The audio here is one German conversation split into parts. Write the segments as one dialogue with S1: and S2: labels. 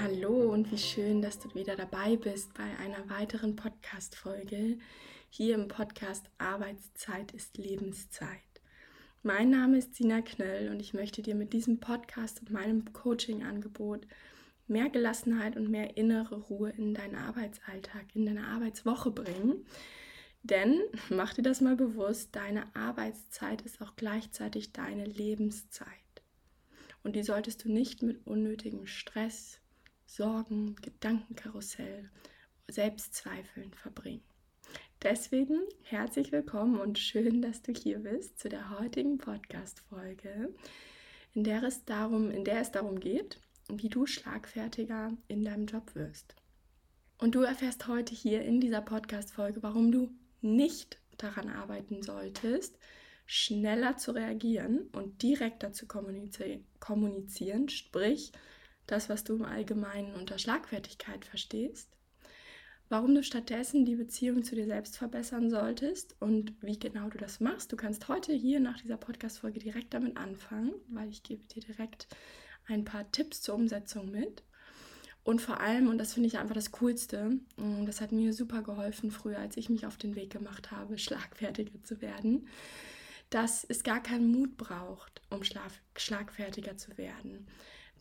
S1: Hallo und wie schön, dass du wieder dabei bist bei einer weiteren Podcast-Folge hier im Podcast Arbeitszeit ist Lebenszeit. Mein Name ist Sina Knöll und ich möchte dir mit diesem Podcast und meinem Coaching-Angebot mehr Gelassenheit und mehr innere Ruhe in deinen Arbeitsalltag, in deine Arbeitswoche bringen. Denn, mach dir das mal bewusst, deine Arbeitszeit ist auch gleichzeitig deine Lebenszeit. Und die solltest du nicht mit unnötigem Stress, Sorgen, Gedankenkarussell, Selbstzweifeln verbringen. Deswegen herzlich willkommen und schön, dass du hier bist zu der heutigen Podcast-Folge, in der es darum, in der es darum geht, wie du schlagfertiger in deinem Job wirst. Und du erfährst heute hier in dieser Podcast-Folge, warum du nicht daran arbeiten solltest, schneller zu reagieren und direkter zu kommunizieren, sprich das, was du im Allgemeinen unter Schlagfertigkeit verstehst, warum du stattdessen die Beziehung zu dir selbst verbessern solltest und wie genau du das machst. Du kannst heute hier nach dieser Podcast-Folge direkt damit anfangen, weil ich gebe dir direkt ein paar Tipps zur Umsetzung mit. Und vor allem, und das finde ich einfach das Coolste, mm, das hat mir super geholfen früher, als ich mich auf den Weg gemacht habe, schlagfertiger zu werden, dass es gar keinen Mut braucht, um schlagfertiger zu werden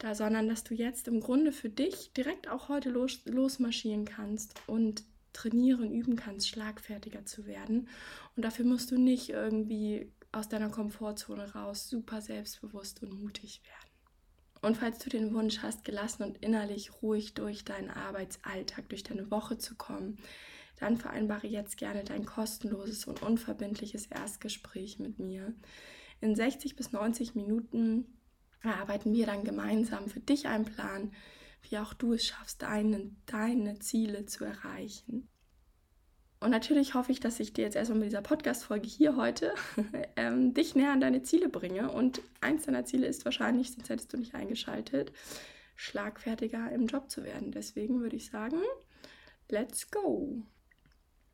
S1: da, sondern dass du jetzt im Grunde für dich direkt auch heute los, losmarschieren kannst und trainieren, üben kannst, schlagfertiger zu werden. Und dafür musst du nicht irgendwie aus deiner Komfortzone raus super selbstbewusst und mutig werden. Und falls du den Wunsch hast, gelassen und innerlich ruhig durch deinen Arbeitsalltag, durch deine Woche zu kommen, dann vereinbare jetzt gerne dein kostenloses und unverbindliches Erstgespräch mit mir. In 60 bis 90 Minuten erarbeiten wir dann gemeinsam für dich einen Plan, wie auch du es schaffst, deine, deine Ziele zu erreichen. Und natürlich hoffe ich, dass ich dir jetzt erstmal mit dieser Podcast-Folge hier heute ähm, dich näher an deine Ziele bringe. Und eins deiner Ziele ist wahrscheinlich, sonst hättest du nicht eingeschaltet, schlagfertiger im Job zu werden. Deswegen würde ich sagen, let's go.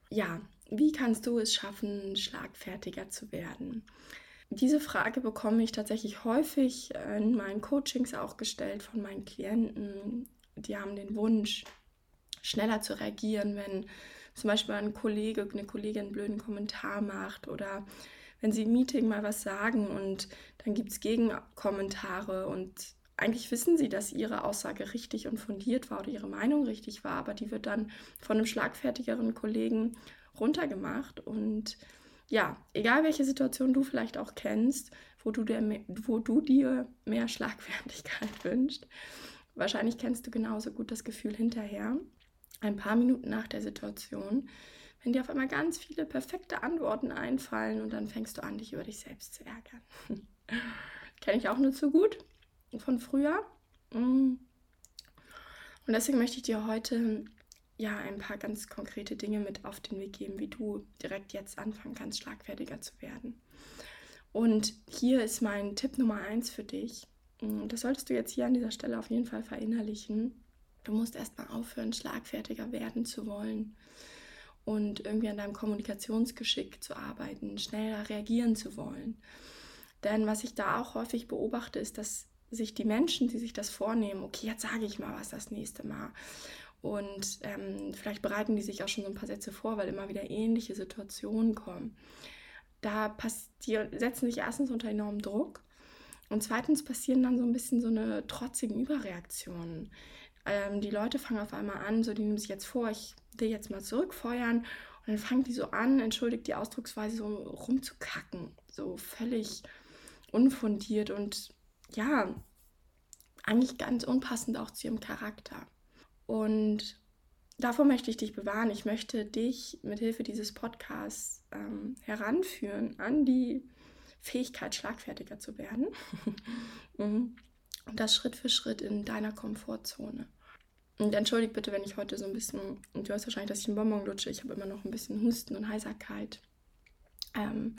S1: Ja, wie kannst du es schaffen, schlagfertiger zu werden? Diese Frage bekomme ich tatsächlich häufig in meinen Coachings auch gestellt von meinen Klienten. Die haben den Wunsch, schneller zu reagieren, wenn zum Beispiel ein Kollege, eine Kollegin einen blöden Kommentar macht oder wenn sie im Meeting mal was sagen und dann gibt es Gegenkommentare und eigentlich wissen sie, dass ihre Aussage richtig und fundiert war oder ihre Meinung richtig war, aber die wird dann von einem schlagfertigeren Kollegen runtergemacht und ja, egal welche Situation du vielleicht auch kennst, wo du dir, wo du dir mehr Schlagfertigkeit wünschst, wahrscheinlich kennst du genauso gut das Gefühl hinterher, ein paar Minuten nach der Situation, wenn dir auf einmal ganz viele perfekte Antworten einfallen und dann fängst du an, dich über dich selbst zu ärgern. Kenne ich auch nur zu gut von früher. Mm. Und deswegen möchte ich dir heute ja ein paar ganz konkrete Dinge mit auf den Weg geben, wie du direkt jetzt anfangen kannst, schlagfertiger zu werden. Und hier ist mein Tipp Nummer eins für dich. Mm, das solltest du jetzt hier an dieser Stelle auf jeden Fall verinnerlichen. Du musst erstmal aufhören, schlagfertiger werden zu wollen und irgendwie an deinem Kommunikationsgeschick zu arbeiten, schneller reagieren zu wollen. Denn was ich da auch häufig beobachte, ist, dass sich die Menschen, die sich das vornehmen, okay, jetzt sage ich mal was das nächste Mal und ähm, vielleicht bereiten die sich auch schon so ein paar Sätze vor, weil immer wieder ähnliche Situationen kommen. Da passiert, setzen sich erstens unter enormem Druck und zweitens passieren dann so ein bisschen so eine trotzigen Überreaktionen. Ähm, die Leute fangen auf einmal an, so die nehmen sich jetzt vor, ich will jetzt mal zurückfeuern und dann fangen die so an, entschuldigt die Ausdrucksweise, so rumzukacken, so völlig unfundiert und ja, eigentlich ganz unpassend auch zu ihrem Charakter. Und davor möchte ich dich bewahren. Ich möchte dich mit Hilfe dieses Podcasts ähm, heranführen an die Fähigkeit, schlagfertiger zu werden. Mhm. Und das Schritt für Schritt in deiner Komfortzone. Und entschuldigt bitte, wenn ich heute so ein bisschen, und du hörst wahrscheinlich, dass ich einen Bonbon lutsche. Ich habe immer noch ein bisschen Husten und Heiserkeit. Ähm,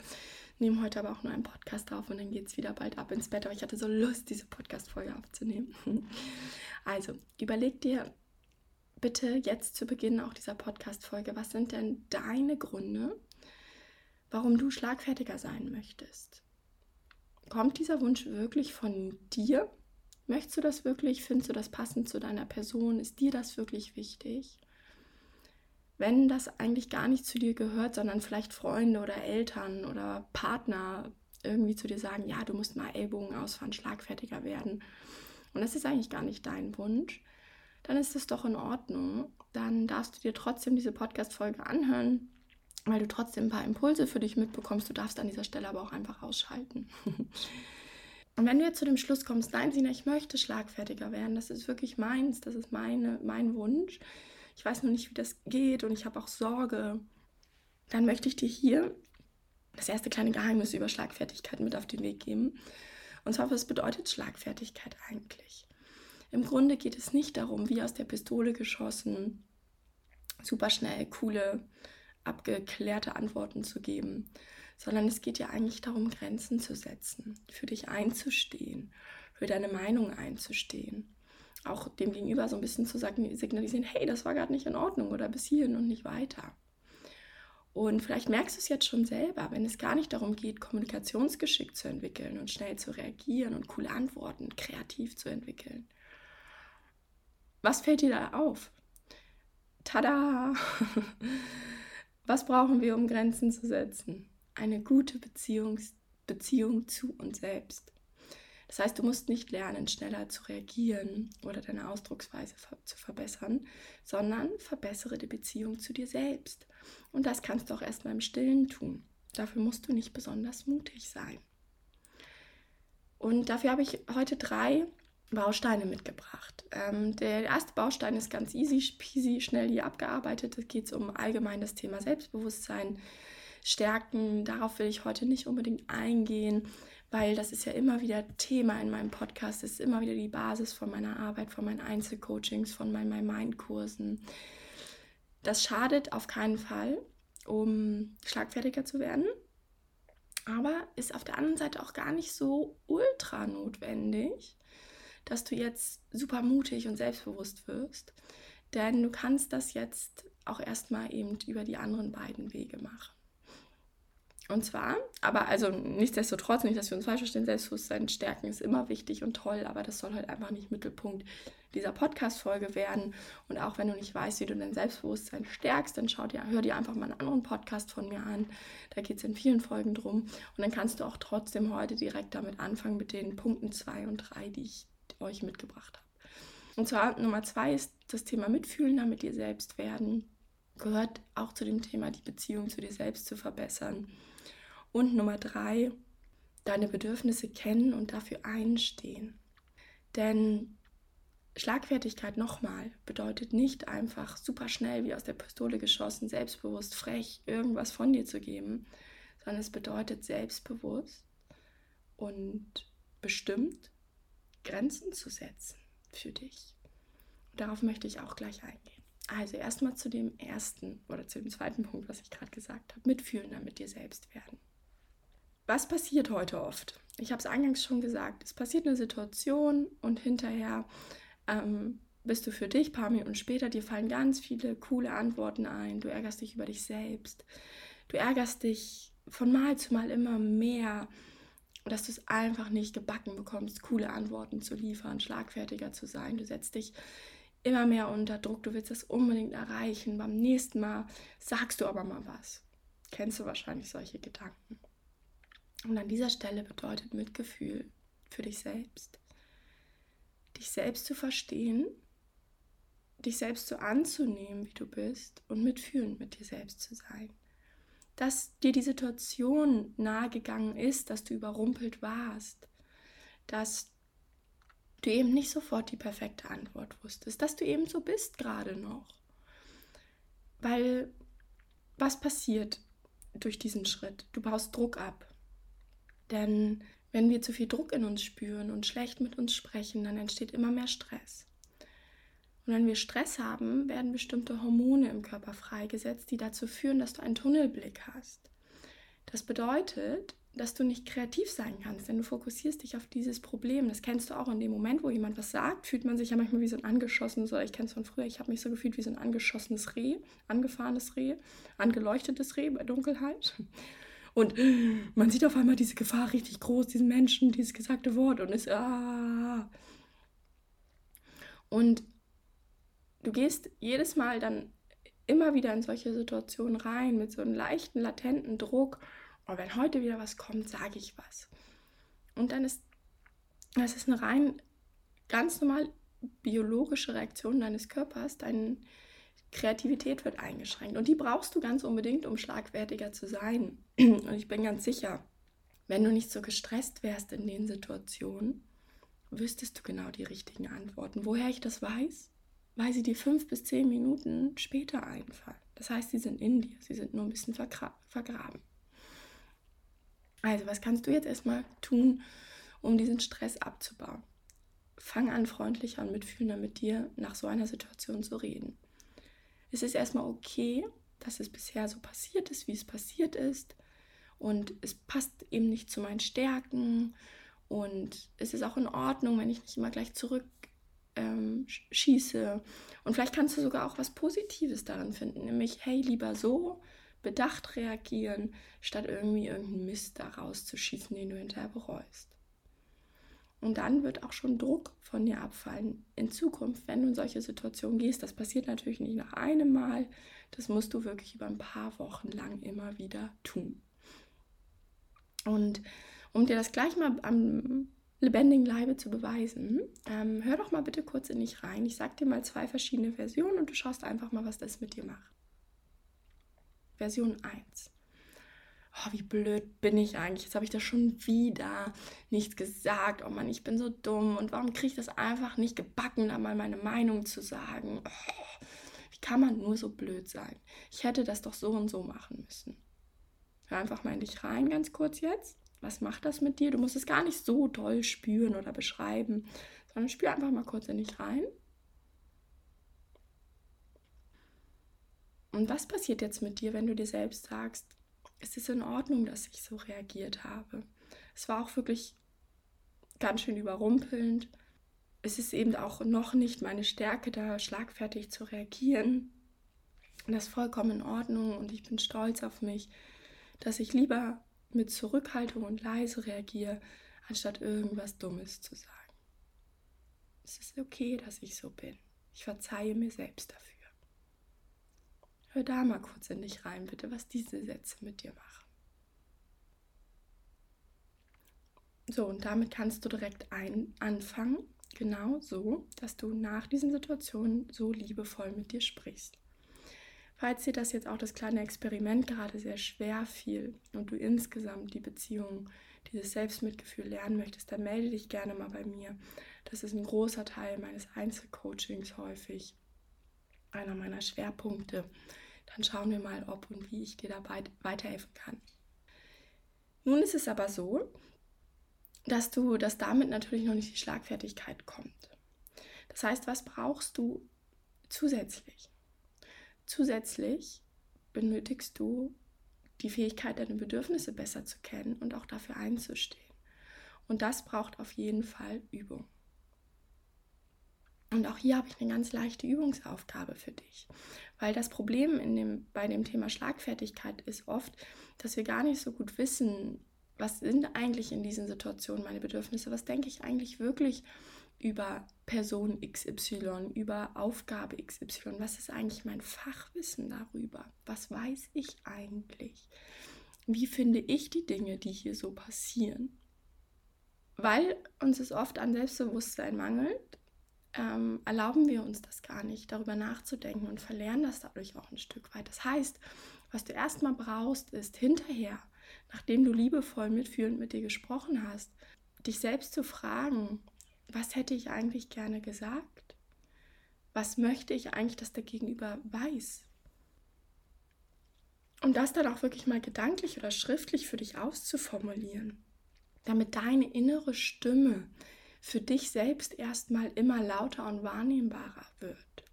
S1: nehme heute aber auch nur einen Podcast auf und dann geht es wieder bald ab ins Bett. Aber ich hatte so Lust, diese Podcast-Folge aufzunehmen. Also, überleg dir, bitte jetzt zu Beginn auch dieser Podcast-Folge, was sind denn deine Gründe, warum du schlagfertiger sein möchtest? Kommt dieser Wunsch wirklich von dir? Möchtest du das wirklich? Findest du das passend zu deiner Person? Ist dir das wirklich wichtig? Wenn das eigentlich gar nicht zu dir gehört, sondern vielleicht Freunde oder Eltern oder Partner irgendwie zu dir sagen, ja, du musst mal Ellbogen ausfahren, schlagfertiger werden. Und das ist eigentlich gar nicht dein Wunsch, dann ist das doch in Ordnung. Dann darfst du dir trotzdem diese Podcast-Folge anhören, weil du trotzdem ein paar Impulse für dich mitbekommst. Du darfst an dieser Stelle aber auch einfach ausschalten. Und wenn du jetzt zu dem Schluss kommst, nein, Sina, ich möchte schlagfertiger werden, das ist wirklich meins, das ist meine, mein Wunsch. Ich weiß noch nicht, wie das geht und ich habe auch Sorge. Dann möchte ich dir hier das erste kleine Geheimnis über Schlagfertigkeit mit auf den Weg geben. Und zwar, was bedeutet Schlagfertigkeit eigentlich? Im Grunde geht es nicht darum, wie aus der Pistole geschossen, super schnell, coole, abgeklärte Antworten zu geben, sondern es geht ja eigentlich darum, Grenzen zu setzen, für dich einzustehen, für deine Meinung einzustehen. Auch dem Gegenüber so ein bisschen zu signalisieren, hey, das war gerade nicht in Ordnung oder bis hierhin und nicht weiter. Und vielleicht merkst du es jetzt schon selber, wenn es gar nicht darum geht, Kommunikationsgeschick zu entwickeln und schnell zu reagieren und coole Antworten kreativ zu entwickeln. Was fällt dir da auf? Tada! Was brauchen wir, um Grenzen zu setzen? eine gute Beziehung, Beziehung zu uns selbst. Das heißt, du musst nicht lernen, schneller zu reagieren oder deine Ausdrucksweise zu verbessern, sondern verbessere die Beziehung zu dir selbst. Und das kannst du auch erstmal im Stillen tun. Dafür musst du nicht besonders mutig sein. Und dafür habe ich heute drei Bausteine mitgebracht. Ähm, der erste Baustein ist ganz easy, peasy, schnell hier abgearbeitet. Es geht um allgemein das Thema Selbstbewusstsein stärken. Darauf will ich heute nicht unbedingt eingehen, weil das ist ja immer wieder Thema in meinem Podcast. Das ist immer wieder die Basis von meiner Arbeit, von meinen Einzelcoachings, von meinen Mind-Kursen. Das schadet auf keinen Fall, um schlagfertiger zu werden. Aber ist auf der anderen Seite auch gar nicht so ultra notwendig, dass du jetzt super mutig und selbstbewusst wirst. Denn du kannst das jetzt auch erstmal eben über die anderen beiden Wege machen. Und zwar, aber also nichtsdestotrotz, nicht, dass wir uns falsch verstehen, Selbstbewusstsein stärken ist immer wichtig und toll, aber das soll halt einfach nicht Mittelpunkt dieser Podcast-Folge werden. Und auch wenn du nicht weißt, wie du dein Selbstbewusstsein stärkst, dann schau dir, hör dir einfach mal einen anderen Podcast von mir an. Da geht es in vielen Folgen drum. Und dann kannst du auch trotzdem heute direkt damit anfangen mit den Punkten 2 und 3, die ich euch mitgebracht habe. Und zwar Nummer 2 ist das Thema Mitfühlender mit dir selbst werden. Gehört auch zu dem Thema, die Beziehung zu dir selbst zu verbessern. Und Nummer drei, deine Bedürfnisse kennen und dafür einstehen. Denn Schlagfertigkeit nochmal bedeutet nicht einfach super schnell wie aus der Pistole geschossen, selbstbewusst, frech irgendwas von dir zu geben, sondern es bedeutet selbstbewusst und bestimmt Grenzen zu setzen für dich. Und darauf möchte ich auch gleich eingehen. Also erstmal zu dem ersten oder zu dem zweiten Punkt, was ich gerade gesagt habe, mitfühlen, damit dir selbst werden. Was passiert heute oft? Ich habe es eingangs schon gesagt. Es passiert eine Situation und hinterher ähm, bist du für dich, paar Minuten später, dir fallen ganz viele coole Antworten ein. Du ärgerst dich über dich selbst. Du ärgerst dich von Mal zu Mal immer mehr, dass du es einfach nicht gebacken bekommst, coole Antworten zu liefern, schlagfertiger zu sein. Du setzt dich immer mehr unter Druck. Du willst das unbedingt erreichen. Beim nächsten Mal sagst du aber mal was. Kennst du wahrscheinlich solche Gedanken. Und an dieser Stelle bedeutet Mitgefühl für dich selbst, dich selbst zu verstehen, dich selbst so anzunehmen, wie du bist und mitfühlend mit dir selbst zu sein. Dass dir die Situation nahegegangen ist, dass du überrumpelt warst, dass du eben nicht sofort die perfekte Antwort wusstest, dass du eben so bist gerade noch. Weil was passiert durch diesen Schritt? Du baust Druck ab. Denn wenn wir zu viel Druck in uns spüren und schlecht mit uns sprechen, dann entsteht immer mehr Stress. Und wenn wir Stress haben, werden bestimmte Hormone im Körper freigesetzt, die dazu führen, dass du einen Tunnelblick hast. Das bedeutet, dass du nicht kreativ sein kannst, denn du fokussierst dich auf dieses Problem. Das kennst du auch in dem Moment, wo jemand was sagt, fühlt man sich ja manchmal wie so ein angeschossenes, ich kenne es von früher, ich habe mich so gefühlt wie so ein angeschossenes Reh, angefahrenes Reh, angeleuchtetes Reh bei Dunkelheit. Und man sieht auf einmal diese Gefahr richtig groß, diesen Menschen, dieses gesagte Wort und ist, ah. Und du gehst jedes Mal dann immer wieder in solche Situationen rein mit so einem leichten, latenten Druck. Und oh, wenn heute wieder was kommt, sage ich was. Und dann ist das ist eine rein ganz normal biologische Reaktion deines Körpers. Deine Kreativität wird eingeschränkt. Und die brauchst du ganz unbedingt, um schlagfertiger zu sein. Und ich bin ganz sicher, wenn du nicht so gestresst wärst in den Situationen, wüsstest du genau die richtigen Antworten. Woher ich das weiß? Weil sie dir fünf bis zehn Minuten später einfallen. Das heißt, sie sind in dir, sie sind nur ein bisschen vergra vergraben. Also, was kannst du jetzt erstmal tun, um diesen Stress abzubauen? Fang an, freundlicher und mitfühlender mit dir nach so einer Situation zu reden. Es ist erstmal okay, dass es bisher so passiert ist, wie es passiert ist. Und es passt eben nicht zu meinen Stärken. Und es ist auch in Ordnung, wenn ich nicht immer gleich zurück ähm, schieße. Und vielleicht kannst du sogar auch was Positives daran finden, nämlich, hey, lieber so bedacht reagieren, statt irgendwie irgendeinen Mist da rauszuschießen, den du hinterher bereust. Und dann wird auch schon Druck von dir abfallen. In Zukunft, wenn du in solche Situationen gehst, das passiert natürlich nicht nach einem Mal, das musst du wirklich über ein paar Wochen lang immer wieder tun. Und um dir das gleich mal am lebendigen Leibe zu beweisen, ähm, hör doch mal bitte kurz in dich rein. Ich sag dir mal zwei verschiedene Versionen und du schaust einfach mal, was das mit dir macht. Version 1. Oh, wie blöd bin ich eigentlich? Jetzt habe ich das schon wieder nicht gesagt. Oh Mann, ich bin so dumm. Und warum kriege ich das einfach nicht gebacken, da mal meine Meinung zu sagen? Oh, wie kann man nur so blöd sein? Ich hätte das doch so und so machen müssen. Hör einfach mal in dich rein, ganz kurz jetzt. Was macht das mit dir? Du musst es gar nicht so toll spüren oder beschreiben, sondern spür einfach mal kurz in dich rein. Und was passiert jetzt mit dir, wenn du dir selbst sagst, es ist in Ordnung, dass ich so reagiert habe? Es war auch wirklich ganz schön überrumpelnd. Es ist eben auch noch nicht meine Stärke, da schlagfertig zu reagieren. das ist vollkommen in Ordnung und ich bin stolz auf mich, dass ich lieber mit Zurückhaltung und leise reagiere, anstatt irgendwas Dummes zu sagen. Es ist okay, dass ich so bin. Ich verzeihe mir selbst dafür. Hör da mal kurz in dich rein, bitte, was diese Sätze mit dir machen. So, und damit kannst du direkt ein anfangen, genau so, dass du nach diesen Situationen so liebevoll mit dir sprichst. Falls dir das jetzt auch das kleine Experiment gerade sehr schwer fiel und du insgesamt die Beziehung, dieses Selbstmitgefühl lernen möchtest, dann melde dich gerne mal bei mir. Das ist ein großer Teil meines Einzelcoachings häufig, einer meiner Schwerpunkte. Dann schauen wir mal, ob und wie ich dir dabei weiterhelfen kann. Nun ist es aber so, dass du, dass damit natürlich noch nicht die Schlagfertigkeit kommt. Das heißt, was brauchst du zusätzlich? Zusätzlich benötigst du die Fähigkeit, deine Bedürfnisse besser zu kennen und auch dafür einzustehen. Und das braucht auf jeden Fall Übung. Und auch hier habe ich eine ganz leichte Übungsaufgabe für dich. Weil das Problem in dem, bei dem Thema Schlagfertigkeit ist oft, dass wir gar nicht so gut wissen, was sind eigentlich in diesen Situationen meine Bedürfnisse, was denke ich eigentlich wirklich über Person XY, über Aufgabe XY? Was ist eigentlich mein Fachwissen darüber? Was weiß ich eigentlich? Wie finde ich die Dinge, die hier so passieren? Weil uns es oft an Selbstbewusstsein mangelt, ähm, erlauben wir uns das gar nicht, darüber nachzudenken und verlernen das dadurch auch ein Stück weit. Das heißt, was du erstmal brauchst, ist hinterher, nachdem du liebevoll mitfühlend mit dir gesprochen hast, dich selbst zu fragen, was hätte ich eigentlich gerne gesagt? Was möchte ich eigentlich, dass der Gegenüber weiß? Und das dann auch wirklich mal gedanklich oder schriftlich für dich auszuformulieren, damit deine innere Stimme für dich selbst erstmal immer lauter und wahrnehmbarer wird.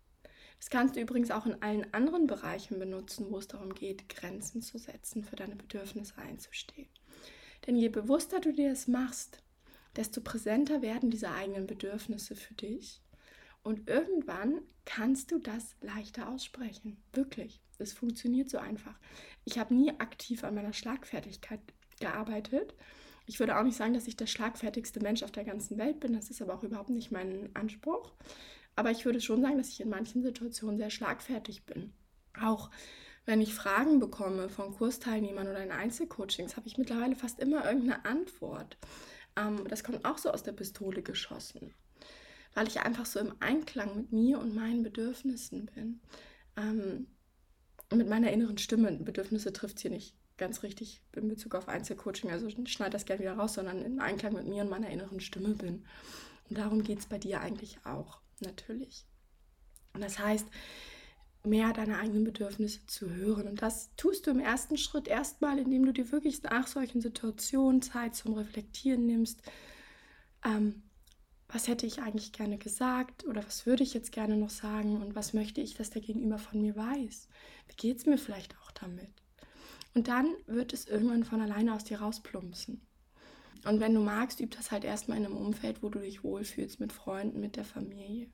S1: Das kannst du übrigens auch in allen anderen Bereichen benutzen, wo es darum geht, Grenzen zu setzen, für deine Bedürfnisse einzustehen. Denn je bewusster du dir das machst, desto präsenter werden diese eigenen Bedürfnisse für dich. Und irgendwann kannst du das leichter aussprechen. Wirklich. Es funktioniert so einfach. Ich habe nie aktiv an meiner Schlagfertigkeit gearbeitet. Ich würde auch nicht sagen, dass ich der schlagfertigste Mensch auf der ganzen Welt bin. Das ist aber auch überhaupt nicht mein Anspruch. Aber ich würde schon sagen, dass ich in manchen Situationen sehr schlagfertig bin. Auch wenn ich Fragen bekomme von Kursteilnehmern oder in Einzelcoachings, habe ich mittlerweile fast immer irgendeine Antwort. Ähm, das kommt auch so aus der Pistole geschossen, weil ich einfach so im Einklang mit mir und meinen Bedürfnissen bin. Ähm, mit meiner inneren Stimme. Bedürfnisse trifft hier nicht ganz richtig in Bezug auf Einzelcoaching. Also ich schneide das gerne wieder raus, sondern im Einklang mit mir und meiner inneren Stimme bin. Und darum geht es bei dir eigentlich auch, natürlich. Und das heißt, mehr deine eigenen Bedürfnisse zu hören. Und das tust du im ersten Schritt erstmal, indem du dir wirklich nach solchen Situationen Zeit zum Reflektieren nimmst. Ähm, was hätte ich eigentlich gerne gesagt oder was würde ich jetzt gerne noch sagen und was möchte ich, dass der Gegenüber von mir weiß? Wie geht es mir vielleicht auch damit? Und dann wird es irgendwann von alleine aus dir rausplumpsen. Und wenn du magst, üb das halt erstmal in einem Umfeld, wo du dich wohlfühlst, mit Freunden, mit der Familie.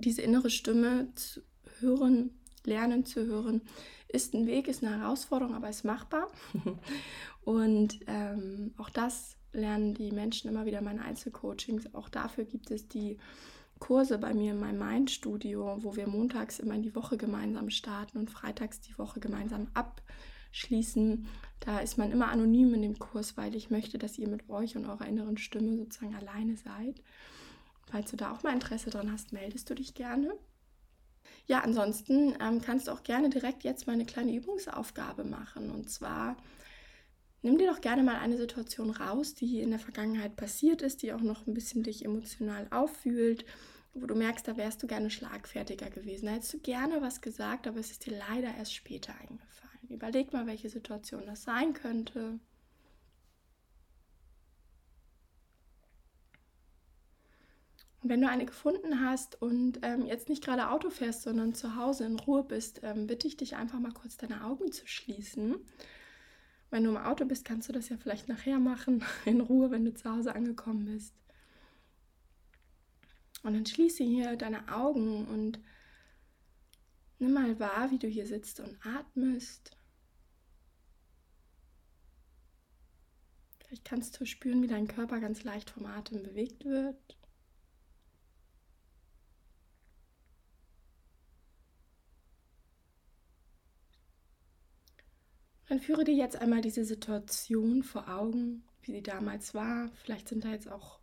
S1: Diese innere Stimme zu hören, lernen zu hören, ist ein Weg, ist eine Herausforderung, aber ist machbar. Und ähm, auch das lernen die Menschen immer wieder in meinen Einzelcoachings. Auch dafür gibt es die Kurse bei mir in meinem Mindstudio, wo wir montags immer in die Woche gemeinsam starten und freitags die Woche gemeinsam abschließen. Da ist man immer anonym in dem Kurs, weil ich möchte, dass ihr mit euch und eurer inneren Stimme sozusagen alleine seid. Falls du da auch mal Interesse dran hast, meldest du dich gerne. Ja, ansonsten ähm, kannst du auch gerne direkt jetzt mal eine kleine Übungsaufgabe machen. Und zwar Nimm dir doch gerne mal eine Situation raus, die in der Vergangenheit passiert ist, die auch noch ein bisschen dich emotional auffühlt, wo du merkst, da wärst du gerne schlagfertiger gewesen. Da hättest du gerne was gesagt, aber es ist dir leider erst später eingefallen. Überleg mal, welche Situation das sein könnte. Und wenn du eine gefunden hast und ähm, jetzt nicht gerade Auto fährst, sondern zu Hause in Ruhe bist, ähm, bitte ich dich einfach mal kurz deine Augen zu schließen wenn du im Auto bist, kannst du das ja vielleicht nachher machen, in Ruhe, wenn du zu Hause angekommen bist. Und dann schließe hier deine Augen und nimm mal wahr, wie du hier sitzt und atmest. Vielleicht kannst du spüren, wie dein Körper ganz leicht vom Atem bewegt wird. Dann führe dir jetzt einmal diese Situation vor Augen, wie sie damals war. Vielleicht sind da jetzt auch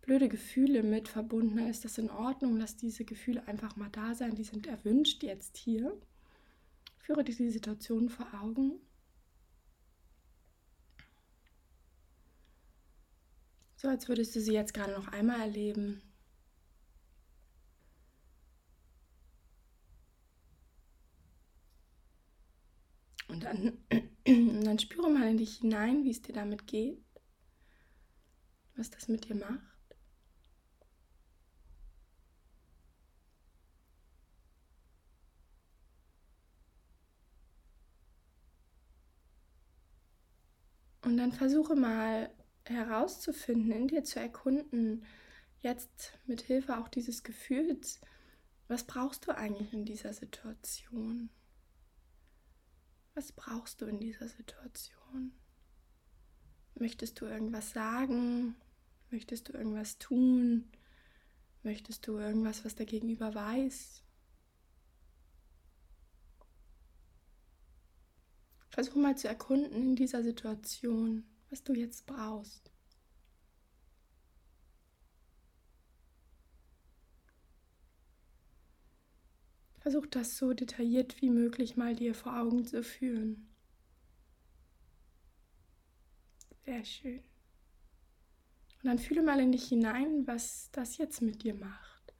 S1: blöde Gefühle mit verbunden. Ist das in Ordnung? Lass diese Gefühle einfach mal da sein. Die sind erwünscht jetzt hier. Führe dir die Situation vor Augen. So, als würdest du sie jetzt gerade noch einmal erleben. Und dann, dann spüre mal in dich hinein, wie es dir damit geht, was das mit dir macht. Und dann versuche mal herauszufinden, in dir zu erkunden, jetzt mit Hilfe auch dieses Gefühls, was brauchst du eigentlich in dieser Situation? Was brauchst du in dieser Situation? Möchtest du irgendwas sagen? Möchtest du irgendwas tun? Möchtest du irgendwas, was der Gegenüber weiß? Versuch mal zu erkunden in dieser Situation, was du jetzt brauchst. Versuch das so detailliert wie möglich mal dir vor Augen zu führen. Sehr schön. Und dann fühle mal in dich hinein, was das jetzt mit dir macht.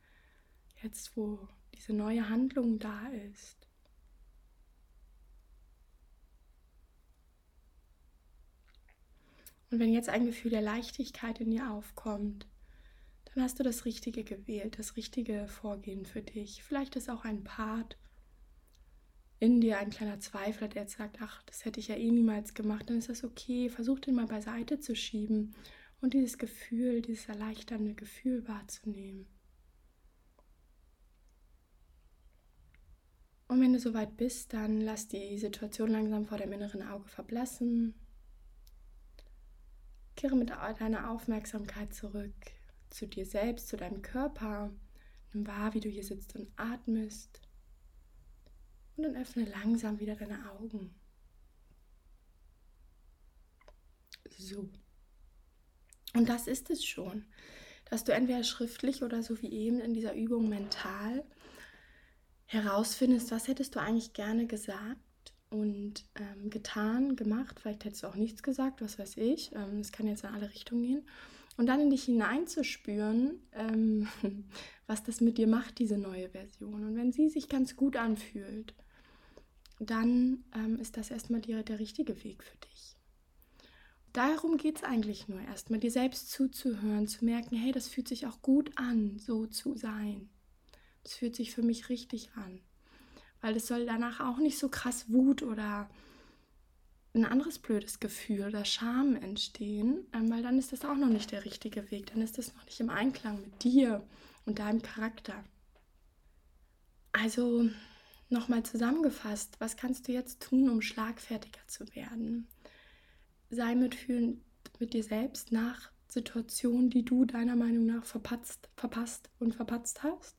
S1: Jetzt, wo diese neue Handlung da ist. Und wenn jetzt ein Gefühl der Leichtigkeit in dir aufkommt, dann hast du das Richtige gewählt, das richtige Vorgehen für dich. Vielleicht ist auch ein Part in dir ein kleiner Zweifler, der jetzt sagt, ach, das hätte ich ja eh niemals gemacht, dann ist das okay. Versuch den mal beiseite zu schieben und dieses Gefühl, dieses erleichternde Gefühl wahrzunehmen. Und wenn du soweit bist, dann lass die Situation langsam vor deinem inneren Auge verblassen. Kehre mit deiner Aufmerksamkeit zurück zu dir selbst, zu deinem Körper. Nimm wahr, wie du hier sitzt und atmest. Und dann öffne langsam wieder deine Augen. So. Und das ist es schon, dass du entweder schriftlich oder so wie eben in dieser Übung mental herausfindest, was hättest du eigentlich gerne gesagt und ähm, getan, gemacht. Vielleicht hättest du auch nichts gesagt, was weiß ich. Ähm, es ähm, kann jetzt in alle Richtungen gehen. Und dann in dich hineinzuspüren, ähm, was das mit dir macht, diese neue Version. Und wenn sie sich ganz gut anfühlt, dann ähm, ist das erstmal die, der richtige Weg für dich. Darum geht es eigentlich nur, erstmal dir selbst zuzuhören, zu merken, hey, das fühlt sich auch gut an, so zu sein. Das fühlt sich für mich richtig an. Weil es soll danach auch nicht so krass Wut oder ein anderes blödes Gefühl oder Scham entstehen, ähm, weil dann ist das auch noch nicht der richtige Weg. Dann ist das noch nicht im Einklang mit dir und deinem Charakter. Also nochmal zusammengefasst, was kannst du jetzt tun, um schlagfertiger zu werden? Sei mitfühlend mit dir selbst nach Situationen, die du deiner Meinung nach verpatzt, verpasst und verpatzt hast.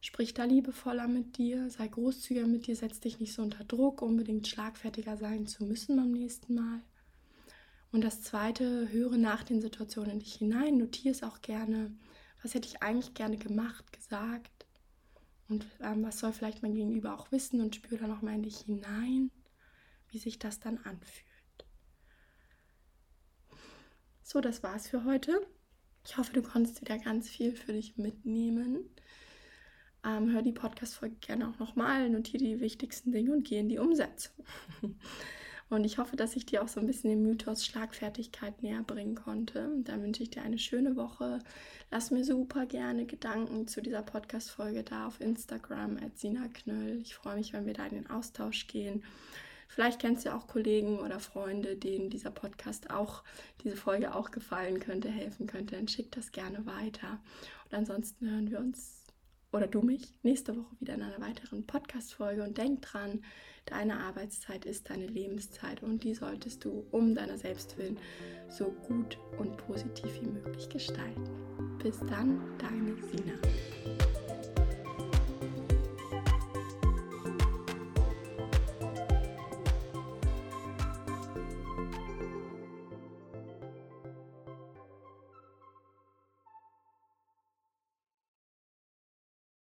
S1: Sprich da liebevoller mit dir, sei großzügiger mit dir, setz dich nicht so unter Druck, unbedingt schlagfertiger sein zu müssen beim nächsten Mal. Und das zweite, höre nach den Situationen in dich hinein, notiere es auch gerne. Was hätte ich eigentlich gerne gemacht, gesagt? Und ähm, was soll vielleicht mein Gegenüber auch wissen und spüre dann nochmal in dich hinein, wie sich das dann anfühlt. So, das war's für heute. Ich hoffe, du konntest wieder ganz viel für dich mitnehmen. Ähm, hör die Podcast-Folge gerne auch nochmal, notiere die wichtigsten Dinge und gehe in die Umsetzung. und ich hoffe, dass ich dir auch so ein bisschen den Mythos Schlagfertigkeit näher bringen konnte. Dann wünsche ich dir eine schöne Woche. Lass mir super gerne Gedanken zu dieser Podcast-Folge da auf Instagram, at Sina Knöll. Ich freue mich, wenn wir da in den Austausch gehen. Vielleicht kennst du auch Kollegen oder Freunde, denen dieser Podcast auch, diese Folge auch gefallen könnte, helfen könnte. Dann schick das gerne weiter. Und ansonsten hören wir uns oder du mich nächste Woche wieder in einer weiteren Podcast-Folge und denk dran, deine Arbeitszeit ist deine Lebenszeit und die solltest du um deiner selbst willen so gut und positiv wie möglich gestalten. Bis dann, deine Sina.